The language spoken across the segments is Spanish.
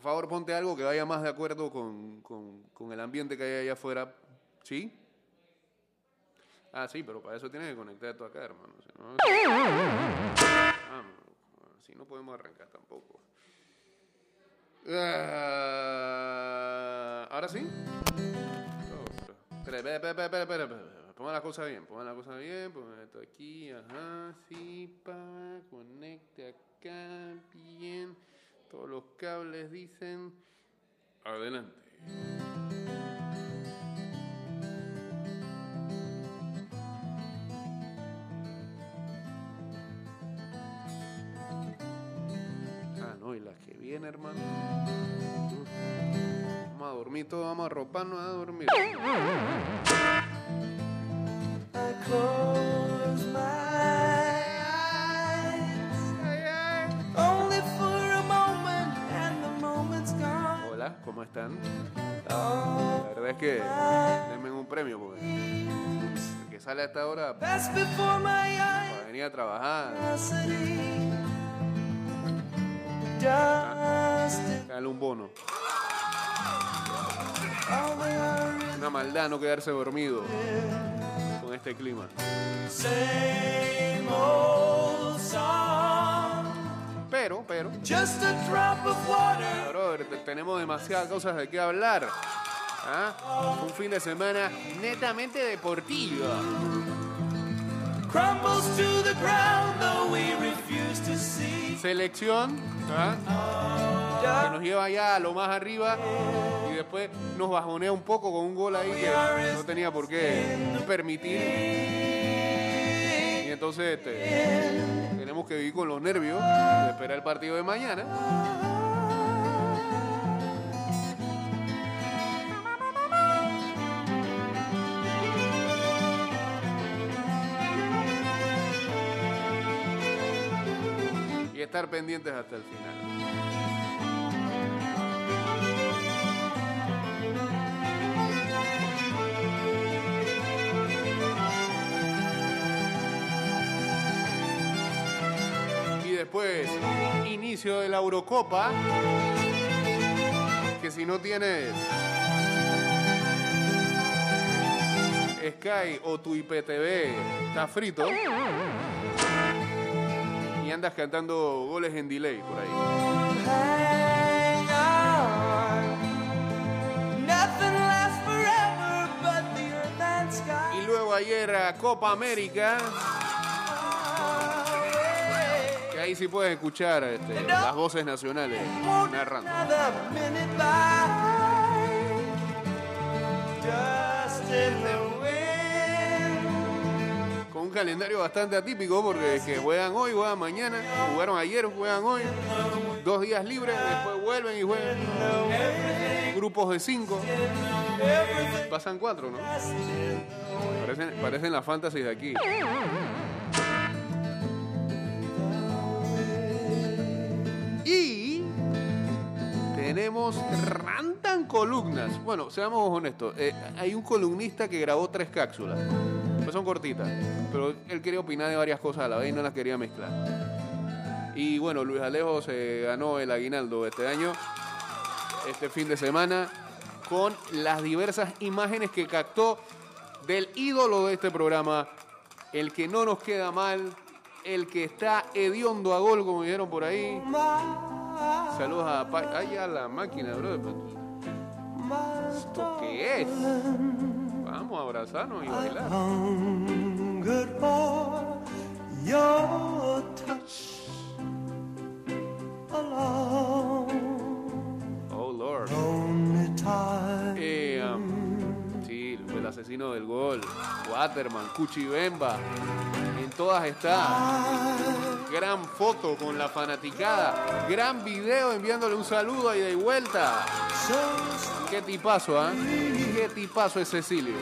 Por favor, ponte algo que vaya más de acuerdo con, con- el ambiente que hay allá afuera. ¿Sí? Ah, sí, pero para eso tienes que conectar esto acá, hermano. Si no, no podemos arrancar tampoco. Ah, ¿Ahora sí? Espera, espera, espera, espera. Pongan la cosa bien, pongan la cosa bien, pongan esto aquí, ajá, sí, pa, conecte acá, bien. Todos los cables dicen, adelante. Ah, no, y las que vienen, hermano. Vamos a dormir todos, vamos a arroparnos a dormir. ¿Cómo están? La verdad es que denme un premio porque el que sale a esta hora para venir a trabajar, dale un bono. Una maldad no quedarse dormido con este clima. Pero, pero, Just a drop of water. brother, tenemos demasiadas cosas de qué hablar. ¿Ah? Un fin de semana netamente deportivo. crumbles to the ground though we refuse to see. Selección ¿ah? que nos lleva ya a lo más arriba y después nos bajonea un poco con un gol ahí que no tenía por qué permitir. Y entonces este, tenemos que vivir con los nervios de esperar el partido de mañana. Y estar pendientes hasta el final. Después, inicio de la Eurocopa. Que si no tienes Sky o tu IPTV, está frito. Y andas cantando goles en delay por ahí. Y luego ayer a Copa América, que ahí sí puedes escuchar este, las voces nacionales narrando. Con un calendario bastante atípico porque es que juegan hoy, juegan mañana, jugaron ayer, juegan hoy, dos días libres, después vuelven y juegan grupos de cinco, pasan cuatro, ¿no? Parecen, parecen las fantasies de aquí. Y tenemos rantan columnas. Bueno, seamos honestos. eh, hay un columnista que grabó tres cápsulas. Pues son cortitas. Pero él quería opinar de varias cosas a la vez y no las quería mezclar. Y bueno, Luis Alejo se ganó el aguinaldo este año, este fin de semana, con las diversas imágenes que captó del ídolo de este programa, el que no nos queda mal, el que está hediondo a gol, como dijeron por ahí. Saludos a Pa- Ay, a la máquina, bro. ¿Esto qué es? Vamos a abrazarnos y bailar. Oh, Lord. Asesino del gol. Waterman, Cuchibemba. En todas está. Gran foto con la fanaticada. Gran video enviándole un saludo ahí de vuelta. Qué tipazo, ¿ah? Qué tipazo es Cecilio.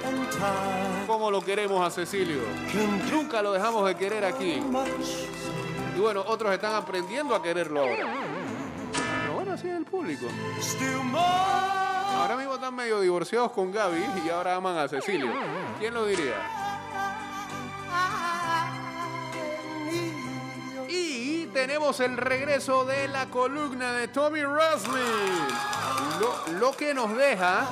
¿Cómo lo queremos a Cecilio? Nunca lo dejamos de querer aquí. Y bueno, otros están aprendiendo a quererlo ahora. Pero bueno, así es el público. Ahora mismo están medio divorciados con Gaby y ahora aman a Cecilio. ¿Quién lo diría? Y tenemos el regreso de la columna de Tommy Roslin. Lo, lo que nos deja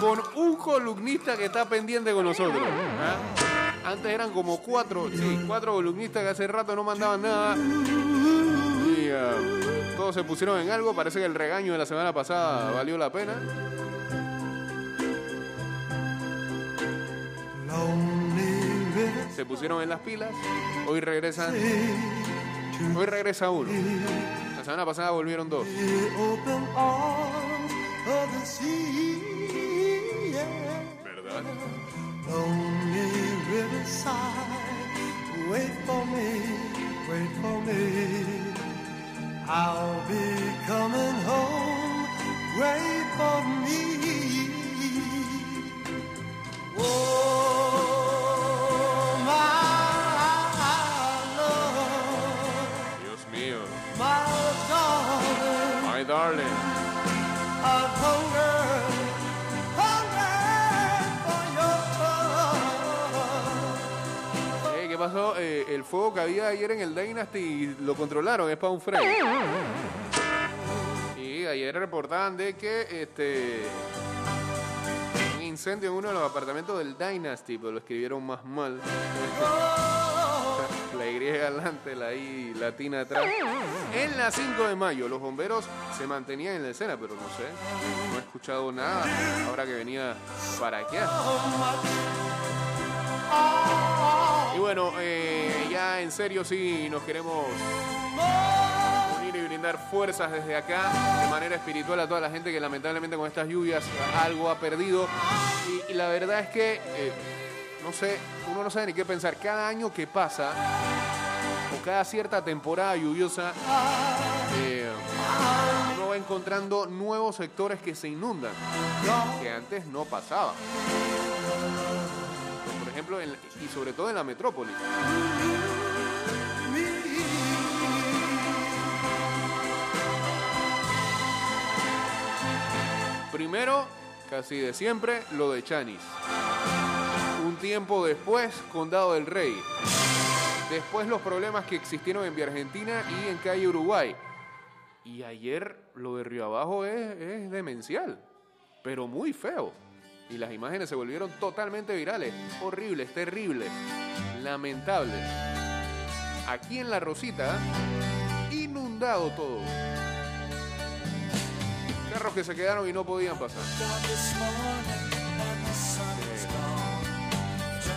con un columnista que está pendiente con nosotros. ¿ah? Antes eran como cuatro, sí, cuatro columnistas que hace rato no mandaban nada. Y ah, todos se pusieron en algo. Parece que el regaño de la semana pasada valió la pena. Se pusieron en las pilas. Hoy regresan. Hoy regresa uno. La semana pasada volvieron dos. ¿Verdad? Wait for me, wait for me. I'll be coming home, wait for me. El fuego que había ayer en el Dynasty lo controlaron, es para un freno. Y ayer reportaban de que este un incendio en uno de los apartamentos del Dynasty, pero lo escribieron más mal. La Y adelante, la I latina atrás. En la 5 de mayo, los bomberos se mantenían en la escena, pero no sé, no he escuchado nada ahora que venía para acá. Y bueno, eh, en serio sí nos queremos unir y brindar fuerzas desde acá de manera espiritual a toda la gente que lamentablemente con estas lluvias algo ha perdido. Y, la verdad es que, eh, no sé, uno no sabe ni qué pensar. Cada año que pasa, o cada cierta temporada lluviosa, eh, uno va encontrando nuevos sectores que se inundan, que antes no pasaba. Por ejemplo, y sobre todo en la metrópoli. Primero, casi de siempre, lo de Chanis. Un tiempo después, Condado del Rey. Después los problemas que existieron en Vía Argentina y en Calle Uruguay. Y ayer lo de Río Abajo es, es demencial, pero muy feo. Y las imágenes se volvieron totalmente virales. Horribles, terribles, lamentables. Aquí en La Rosita, inundado todo. Carros que se quedaron y no podían pasar. Eh,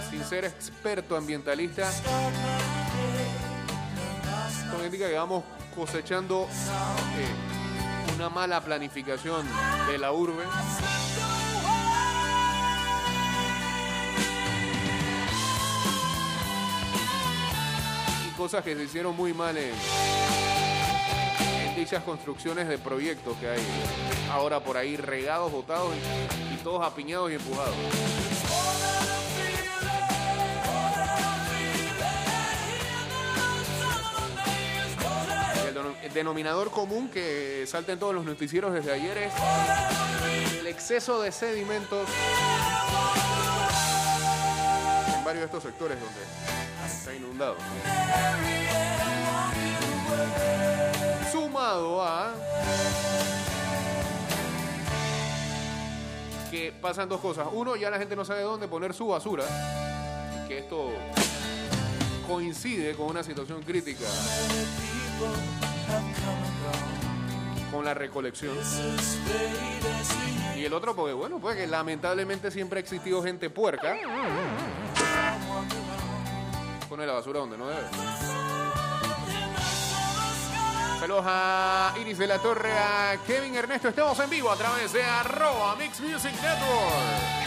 sin ser experto ambientalista, esto indica que vamos cosechando eh, una mala planificación de la urbe. Y cosas que se hicieron muy mal en construcciones de proyectos que hay ahora por ahí regados, botados y, todos apiñados y empujados. El, denom- el denominador común que salta en todos los noticieros desde ayer es el exceso de sedimentos en varios de estos sectores donde está inundado. A que pasan dos cosas. Uno, ya la gente no sabe dónde poner su basura. Que esto coincide con una situación crítica con la recolección. Y el otro, porque bueno, pues que lamentablemente siempre ha existido gente puerca. Pone la basura donde no debe. Saludos Iris de la Torre, a Kevin Ernesto. Estamos en vivo a través de arroba Mix Music Network.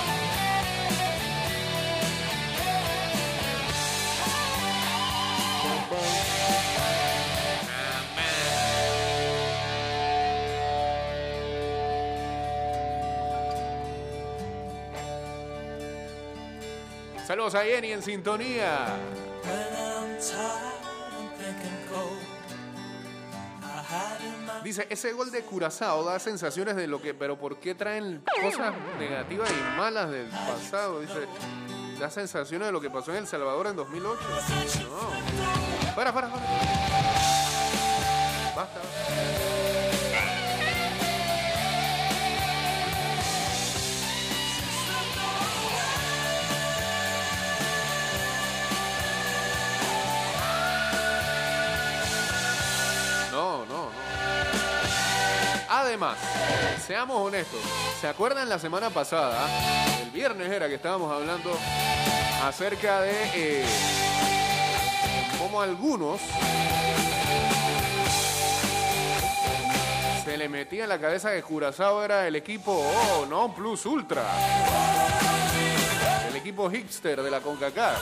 Saludos a Jenny en sintonía. Dice, ese gol de Curazao da sensaciones de lo que, pero ¿por qué traen cosas negativas y malas del pasado? Dice, da sensaciones de lo que pasó en El Salvador en 2008. No. Para, para, para. Seamos honestos, ¿se acuerdan la semana pasada? El viernes era que estábamos hablando acerca de eh, cómo algunos se le metía en la cabeza que Curazao era el equipo oh, no plus ultra. El equipo hipster de la CONCACAF.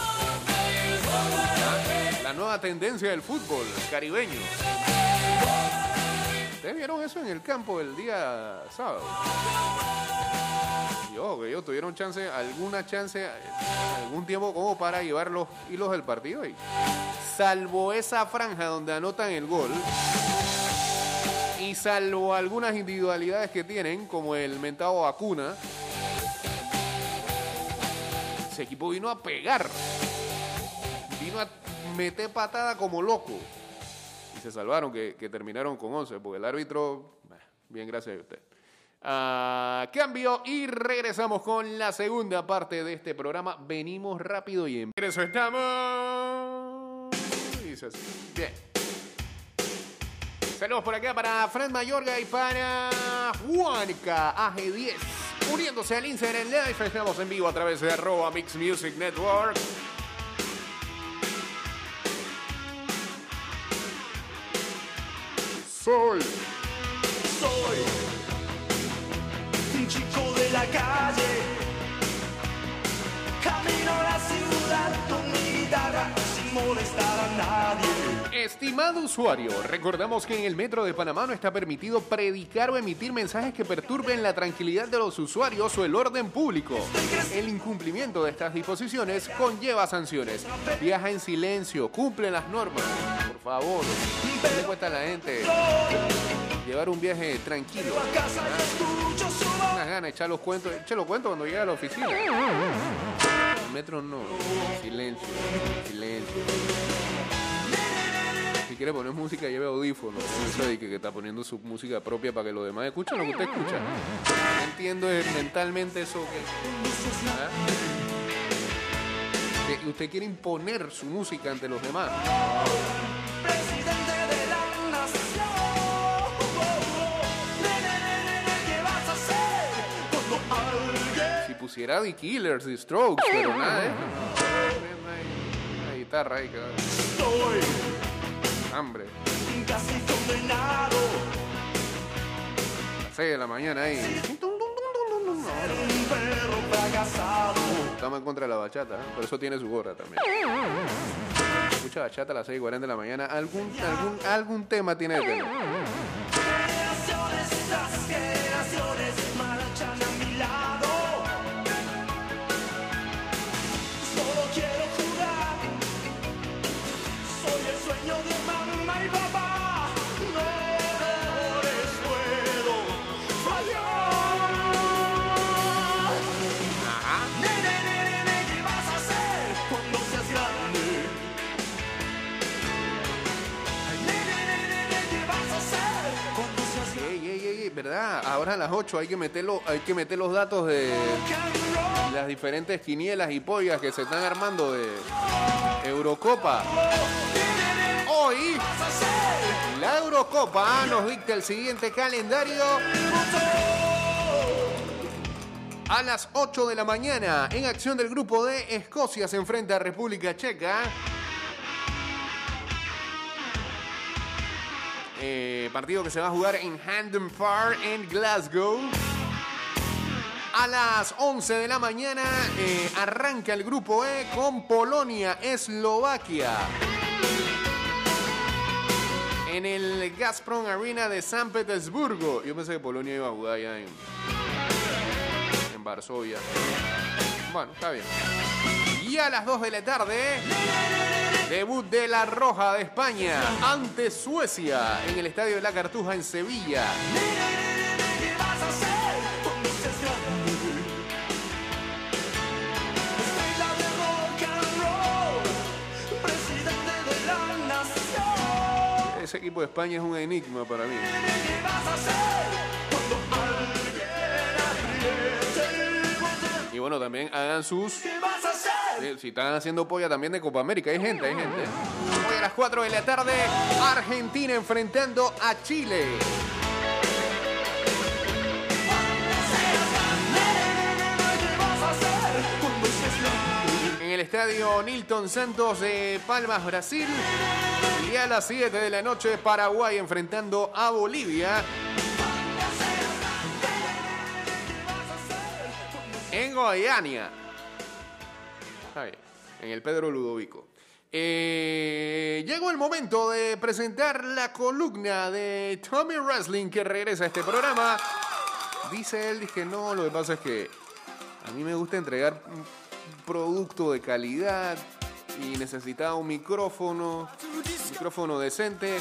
La nueva tendencia del fútbol caribeño. ¿Ustedes vieron eso en el campo el día sábado? Yo, que ellos tuvieron chance, alguna chance, algún tiempo como para llevar los hilos del partido y salvo esa franja donde anotan el gol y salvo algunas individualidades que tienen, como el mentado vacuna, ese equipo vino a pegar, vino a meter patada como loco y se salvaron, que, que terminaron con 11, porque el árbitro, bien, gracias a usted. Ah, cambio y regresamos con la segunda parte de este programa. Venimos rápido y en estamos. Dice así. Bien. Saludos por acá para Fred Mayorga y para Juanca AG10. Uniéndose al Instagram Live, estamos en vivo a través de arroba Mix Music Network. soul. Estimado usuario, recordamos que en el Metro de Panamá no está permitido predicar o emitir mensajes que perturben la tranquilidad de los usuarios o el orden público. El incumplimiento de estas disposiciones conlleva sanciones. Viaja en silencio, cumple las normas. Por favor, ¿qué le cuesta a la gente llevar un viaje tranquilo? A casa y escucho su voz. Unas ganas de echar los cuentos, los cuando llega a la oficina. El metro no, silencio, silencio. Quiere poner música, lleve audífonos. Eso de que, que está poniendo su música propia para que los demás escuchen lo que usted escucha. No entiendo es mentalmente eso que. ¿Ah? Que usted quiere imponer su música ante los demás. Presidente de la nación. Nene, nene, nene, ¿qué vas a hacer cuando alguien Si pusiera The Killers, The Strokes, pero nada, ¿eh? Una guitarra ahí estoy hambre. casi condenado? A las 6 de la mañana ahí. Estamos en contra de la bachata, ¿eh? por eso tiene su gorra también. Escucha bachata a las 6 y 40 de la mañana. Algún, algún, algún tema tiene. 8 hay que, meterlo, hay que meter los datos de las diferentes quinielas y pollas que se están armando de Eurocopa. Hoy, la Eurocopa nos dicta el siguiente calendario. A las 8 de la mañana, en acción del grupo de Escocia se enfrenta a República Checa. Eh, partido que se va a jugar en Hampden Park en Glasgow. A las 11 de la mañana eh, arranca el grupo E con Polonia, Eslovaquia. En el Gazprom Arena de San Petersburgo. Yo pensé que Polonia iba a jugar allá en, en Varsovia. Bueno, está bien. Y a las 2 de la tarde, debut de la Roja de España ante Suecia en el Estadio de la Cartuja en Sevilla. Ese equipo de España es un enigma para mí. Y bueno, también hagan sus... ¿Qué vas a hacer? Si están haciendo polla también de Copa América, hay gente, hay gente. Hoy a las 4 de la tarde, Argentina enfrentando a Chile. En el estadio Nilton Santos de Palmas, Brasil. Y a las 7 de la noche, Paraguay enfrentando a Bolivia. Ahí, en el Pedro Ludovico. Eh, llegó el momento de presentar la columna de Tommy Wrestling que regresa a este programa. Dice él que no, lo que pasa es que a mí me gusta entregar un producto de calidad y necesitaba un micrófono, un micrófono decente.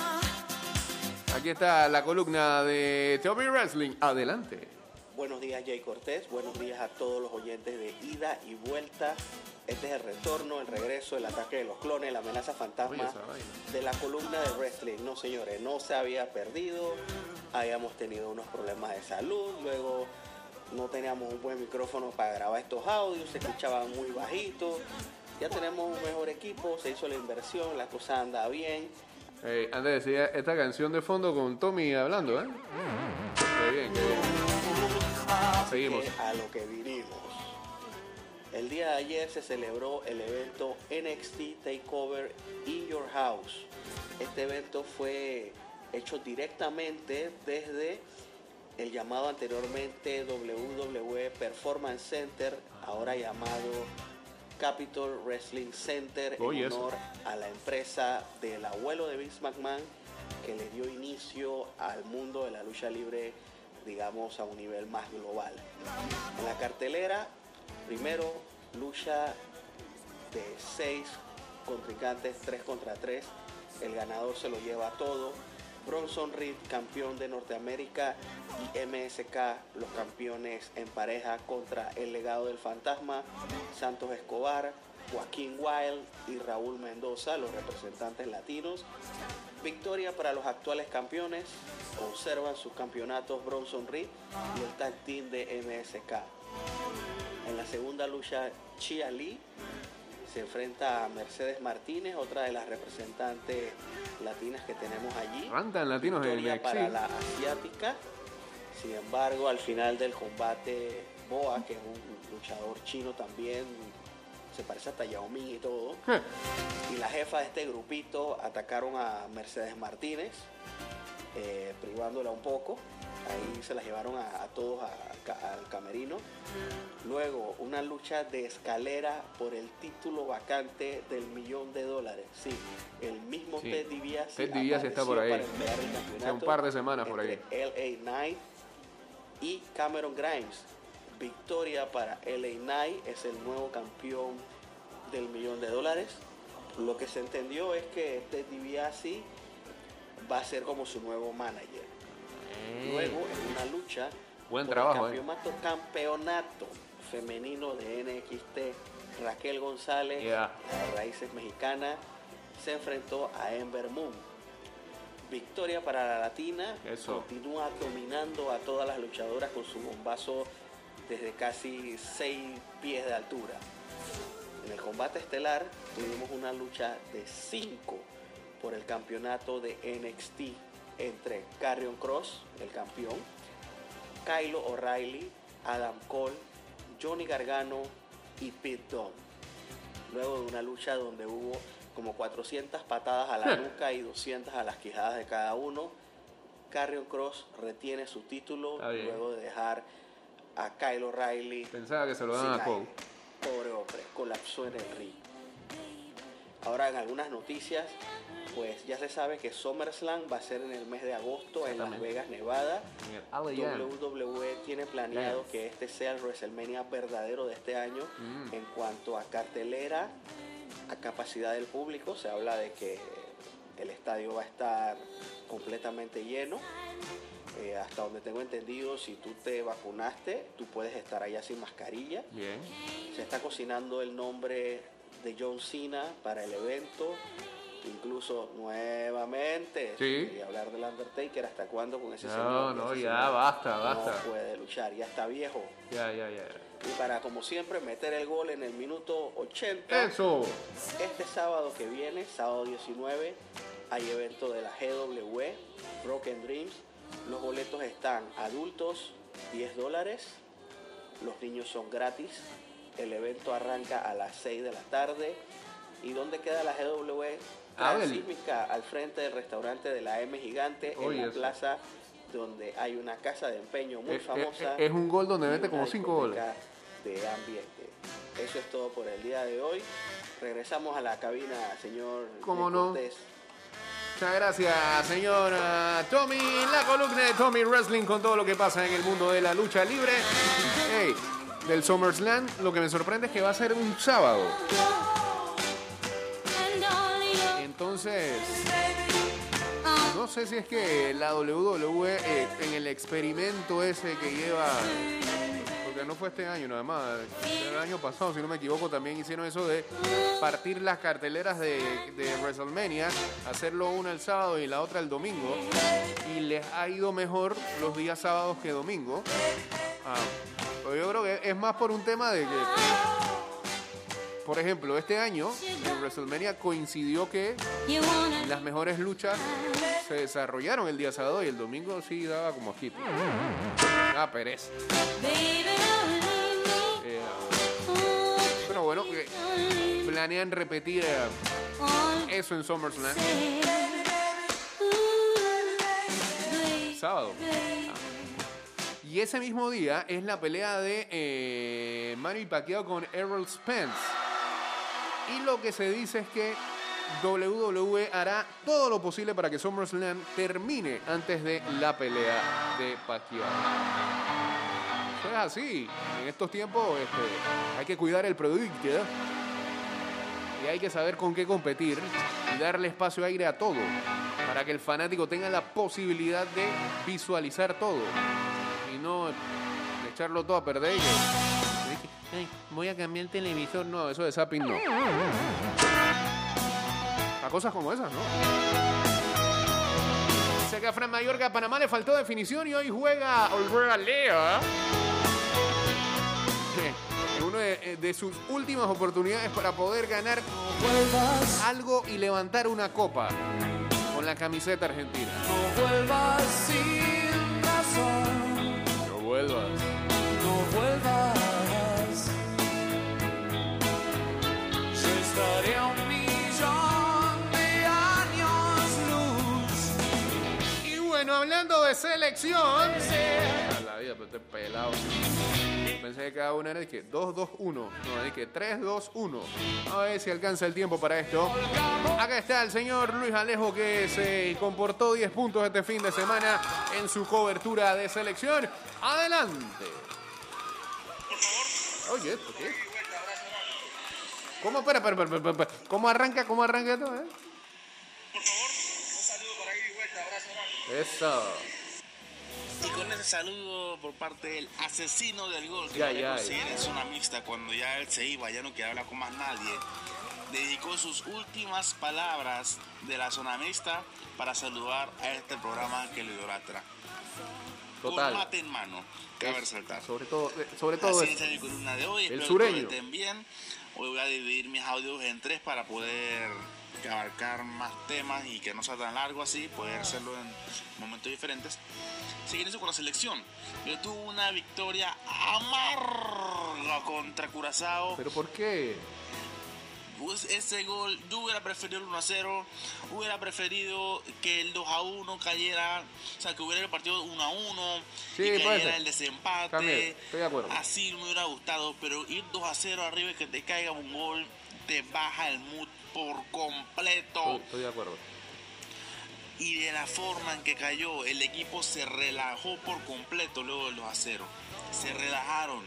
Aquí está la columna de Tommy Wrestling. Adelante. Buenos días Jay Cortés, buenos días a todos los oyentes de ida y vuelta. Este es el retorno, el regreso, el ataque de los clones, la amenaza fantasma de la columna de wrestling. No señores, no se había perdido, habíamos tenido unos problemas de salud, luego no teníamos un buen micrófono para grabar estos audios, se escuchaban muy bajitos. Ya tenemos un mejor equipo, se hizo la inversión, la cosa anda bien. Eh, antes decía esta canción de fondo con Tommy hablando, ¿eh? Qué bien, qué bien. Seguimos. que a lo que vinimos. El día de ayer se celebró el evento NXT Takeover In Your House. Este evento fue hecho directamente desde el llamado anteriormente WWE Performance Center, ahora llamado Capitol Wrestling Center, en honor a la empresa del abuelo de Vince McMahon que le dio inicio al mundo de la lucha libre, digamos, a un nivel más global. En la cartelera, primero lucha de seis contrincantes, 3 contra 3. El ganador se lo lleva todo. Bronson Reed, campeón de Norteamérica, y MSK, los campeones en pareja contra el legado del fantasma, Santos Escobar, Joaquín Wild y Raúl Mendoza, los representantes latinos. Victoria para los actuales campeones, conservan sus campeonatos Bronson Reed y el tag team de MSK. En la segunda lucha, Chia Lee se enfrenta a Mercedes Martínez, otra de las representantes latinas que tenemos allí. Andan latinos en Victoria NXT. para la asiática. Sin embargo, al final del combate, Boa, que es un luchador chino también, se parece hasta Yao Ming y todo, y la jefa de este grupito atacaron a Mercedes Martínez, eh, privándola un poco. Ahí se la llevaron a, a todos a- al camerino. Luego, una lucha de escalera por el título vacante del millón de dólares. Sí, el mismo Sí. Ted DiBiase. Ted DiBiase está por ahí. Hace un par de semanas por ahí. LA Knight y Cameron Grimes. Victoria para LA Knight, es el nuevo campeón del millón de dólares. Lo que se entendió es que Ted DiBiase va a ser como su nuevo manager. Luego, en una lucha Buen por trabajo, el eh. campeonato, campeonato femenino de NXT, Raquel González, Yeah. de raíces mexicanas, se enfrentó a Ember Moon. Victoria para la latina, Eso. continúa dominando a todas las luchadoras con su bombazo desde casi 6 pies de altura. En el combate estelar tuvimos una lucha de 5 por el campeonato de NXT entre Carrion Cross, el campeón, Kylo O'Reilly, Adam Cole Johnny Gargano y Pete Dunne. Luego de una lucha donde hubo como 400 patadas a la nuca y 200 a las quijadas de cada uno, Carrion Cross retiene su título luego de dejar a Kyle O'Reilly Pensaba que se lo daban a Cole. Pobre hombre, colapsó en el ring. Ahora en algunas noticias, pues ya se sabe que SummerSlam va a ser en el mes de agosto en Las. Vegas, Nevada. WWE tiene planeado que este sea el WrestleMania verdadero de este año Mm. en cuanto a cartelera, a capacidad del público. Se habla de que el estadio va a estar completamente lleno. Eh, hasta donde tengo entendido, si tú te vacunaste, tú puedes estar allá sin mascarilla. Bien. Se está cocinando el nombre de John Cena para el evento. Incluso nuevamente, Sí. quería hablar del Undertaker, ¿hasta cuándo con ese No, señor? no, Ese ya, señor basta, basta. No puede luchar, ya está viejo. Ya, ya, ya. Y para, como siempre, meter el gol en el minuto 80. Eso. Este sábado que viene, sábado 19, hay evento de la GW, Broken Dreams. Los boletos están adultos, 10 dólares. Los niños son gratis. El evento arranca a las 6 de la tarde. ¿Y dónde queda la GW? El- Transísmica, al frente del restaurante de la M Gigante, Oye, en la eso. plaza donde hay una casa de empeño muy Es- famosa. es- es un gol donde mete como una cinco goles. discoteca de ambiente. Eso es todo por el día de hoy. Regresamos a la cabina, señor ¿Cómo no? Cortés. Muchas gracias, señor ah, Tommy. La columna de Tommy Wrestling con todo lo que pasa en el mundo de la lucha libre. Hey, del SummerSlam, lo que me sorprende es que va a ser un sábado. Entonces, no sé si es que la WWE eh, en el experimento ese que lleva, no fue este año nada más, el año pasado, si no me equivoco, también hicieron eso de partir las carteleras de, de WrestleMania, hacerlo una el sábado y la otra el domingo, y les ha ido mejor los días sábados que domingo. Ah, pero yo creo que es más por un tema de que por ejemplo, este año en WrestleMania coincidió que las mejores luchas se desarrollaron el día sábado y el domingo sí daba como quito. Pereza. Eh, pero bueno, que planean repetir eh, eso en SummerSlam. Sábado. Y ese mismo día es la pelea de eh, Manny Pacquiao con Errol Spence. Y lo que se dice es que WWE hará todo lo posible para que SummerSlam termine antes de la pelea de Pacquiao. Eso es así. En estos tiempos este, hay que cuidar el producto. ¿eh? Y hay que saber con qué competir y darle espacio aire a todo. Para que el fanático tenga la posibilidad de visualizar todo. Y no echarlo todo a perder y voy a cambiar el televisor. No, eso de zapping no. Cosas como esas, ¿no? Dice que a Fran Mayorga Panamá le faltó definición y hoy juega, juega Leo. En una de, de sus últimas oportunidades para poder ganar algo y levantar una copa con la camiseta argentina. No vuelvas sin selección. A la vida, pero estoy pelado. Pensé que cada una era de que 2-2-1. No, de que 3-2-1. A ver si alcanza el tiempo para esto. Acá está el señor Luis Alejo que se comportó 10 puntos este fin de semana en su cobertura de selección. Adelante. Oye, ¿esto qué? es? ¿Cómo, espera, espera, espera, espera, espera. ¿Cómo arranca, cómo arranca esto? eh? Por favor, un saludo para ir y vuelta, abrazo grande. Eso. Y con ese saludo por parte del asesino del gol, que Ya, ya, en zona mixta cuando ya él se iba, ya no quería hablar con más nadie, dedicó sus últimas palabras de la zona mixta para saludar a este programa que lo idolatra. Total. Con mate en mano, cabe Es- resaltar. Sobre todo, eh, sobre todo Así eso. es mi columna de hoy. El Espero sureño. que estén bien. Hoy voy a dividir mis audios en tres para poder abarcar más temas y que no sea tan largo así, poder hacerlo en momentos diferentes. Seguiré con la selección. Yo tuve una victoria amarga contra Curazao. ¿Pero por qué? Pues ese gol, yo hubiera preferido el 1 a 0, hubiera preferido que el 2 a 1 cayera, o sea, que hubiera el partido 1 a 1 Sí, y cayera el desempate. También, estoy de acuerdo. Así me hubiera gustado, pero ir 2 a 0 arriba y que te caiga un gol, te baja el mood por completo. Estoy, estoy de acuerdo. Y de la forma en que cayó, el equipo se relajó por completo luego del 2 a 0. Se relajaron.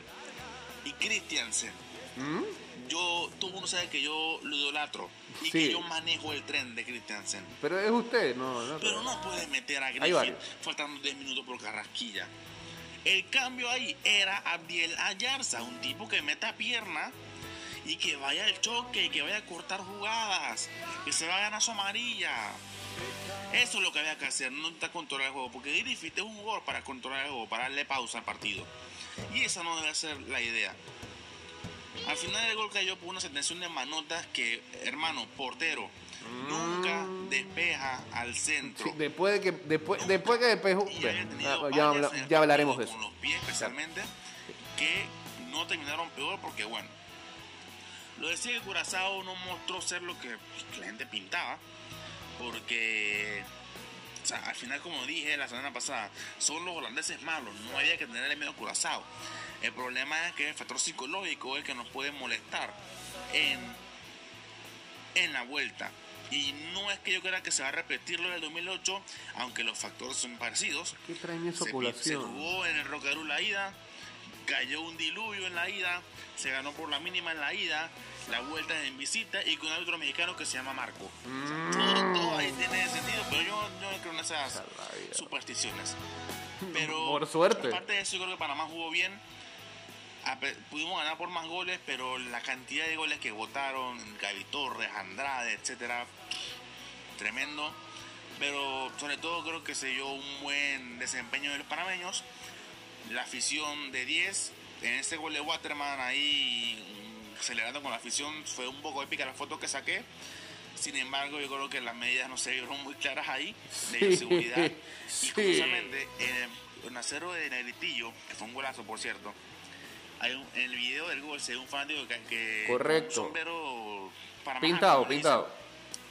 Y Christiansen, ¿Mm? yo, todo el mundo sabe que yo lo idolatro y Sí. que yo manejo el tren de Christiansen. Pero es usted, no, no. Pero no puedes meter a varios. faltando 10 minutos por Carrasquilla. El cambio ahí era Abdiel Ayarza, un tipo que meta pierna y que vaya al choque, y que vaya a cortar jugadas, que se va a ganar su amarilla. Eso es lo que había que hacer, no está controlar el juego, porque Griffith es un jugador para controlar el juego, para darle pausa al partido. Y esa no debe ser la idea. Al final el gol cayó por una sentencia de manotas que, hermano, portero, nunca despeja al centro. Sí, después de que después, después que ah, ya, habla- el ya hablaremos de eso. Con los pies especialmente, que no terminaron peor porque, bueno, lo decía que Curazao no mostró ser lo que, la gente pintaba, porque, o sea, al final, como dije la semana pasada, son los holandeses malos, no había que tenerle miedo a Curazao. El problema es que el factor psicológico es el que nos puede molestar en, en la vuelta. Y no es que yo crea que se va a repetir lo del 2008, aunque los factores son parecidos. ¿Qué traen esa Se, se jugó en el Rocarú la ida, cayó un diluvio en la ida, se ganó por la mínima en la ida, la vuelta en visita y con un árbitro mexicano que se llama Marco. Mm. Todo, todo ahí tiene sentido, pero yo, yo no creo en esas supersticiones. Pero Por suerte. aparte de eso, yo creo que Panamá jugó bien. Pudimos ganar por más goles, pero la cantidad de goles que votaron, Gaby Torres, Andrade, etcétera, tremendo. Pero sobre todo creo que se dio un buen desempeño de los panameños. La afición de 10, en ese gol de Waterman ahí mm, celebrando con la afición, fue un poco épica la foto que saqué. Sin embargo, yo creo que las medidas no se vieron muy claras ahí de Sí, seguridad. Y sí. curiosamente, en el, acero de Negritillo, que fue un golazo por cierto, hay un- en el video del gol se ve un fanático que, que Correcto. un sombrero para Pintado, pintado.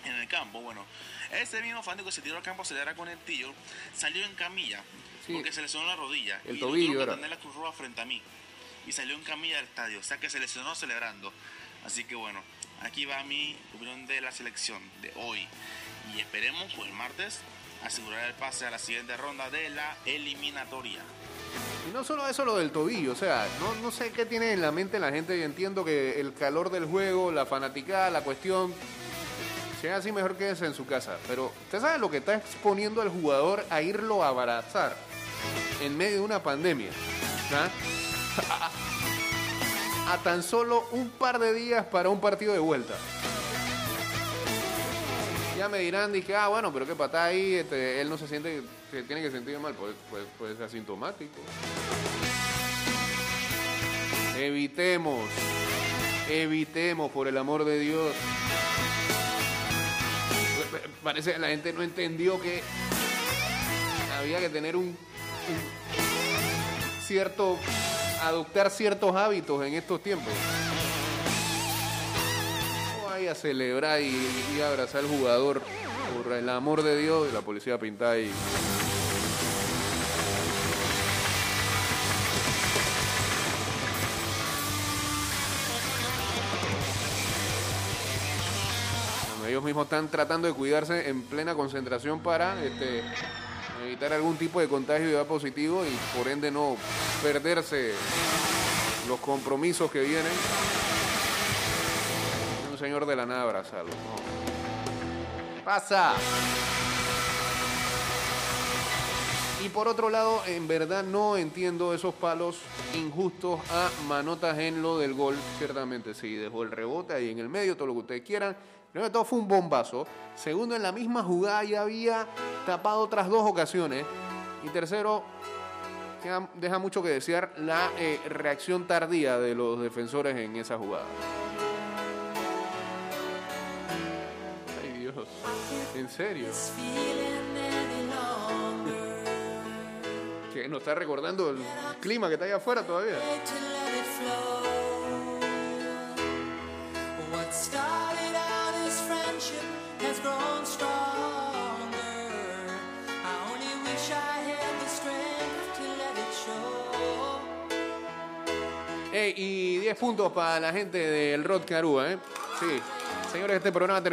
en el campo. Bueno, ese mismo fanático que se tiró al campo a celebrar con el tío salió en camilla Sí. porque se lesionó la rodilla. El y tobillo era. tener la Cruz Roja frente a mí. Y salió en camilla del estadio. O sea que se lesionó celebrando. Así que bueno, aquí va mi opinión de la selección de hoy. Y esperemos pues el martes asegurar el pase a la siguiente ronda de la eliminatoria. Y no solo eso, lo del tobillo, o sea, no, no sé qué tiene en la mente la gente, y entiendo que el calor del juego, la fanaticada, la cuestión, si es así mejor quédese en su casa, pero usted sabe lo que está exponiendo al jugador a irlo a abrazar en medio de una pandemia, ¿ah? a tan solo un par de días para un partido de vuelta. Ya me dirán, dije, ah, bueno, pero qué pata ahí, este, él no se siente, se tiene que sentir mal, pues, pues, pues es asintomático. Evitemos, evitemos, por el amor de Dios. Parece que la gente no entendió que había que tener un cierto, adoptar ciertos hábitos en estos tiempos. No vaya a celebrar y, y abrazar al jugador por el amor de Dios y la policía pintada y ellos mismos están tratando de cuidarse en plena concentración para este, evitar algún tipo de contagio y dar positivo y por ende no perderse los compromisos que vienen. Un señor de la nada abrazarlo. no. Pasa. Y por otro lado, en verdad no entiendo esos palos injustos a Manotas en lo del gol. Ciertamente sí, dejó el rebote ahí en el medio, todo lo que ustedes quieran. Primero que todo fue un bombazo. Segundo, en la misma jugada ya había tapado otras dos ocasiones. Y tercero, deja mucho que desear la eh, reacción tardía de los defensores en esa jugada. Ay Dios, en serio. Que nos está recordando el clima que está allá afuera todavía. Hey, y 10 puntos para la gente del Rod Carúa, ¿eh? Sí. Señores, este programa terminó.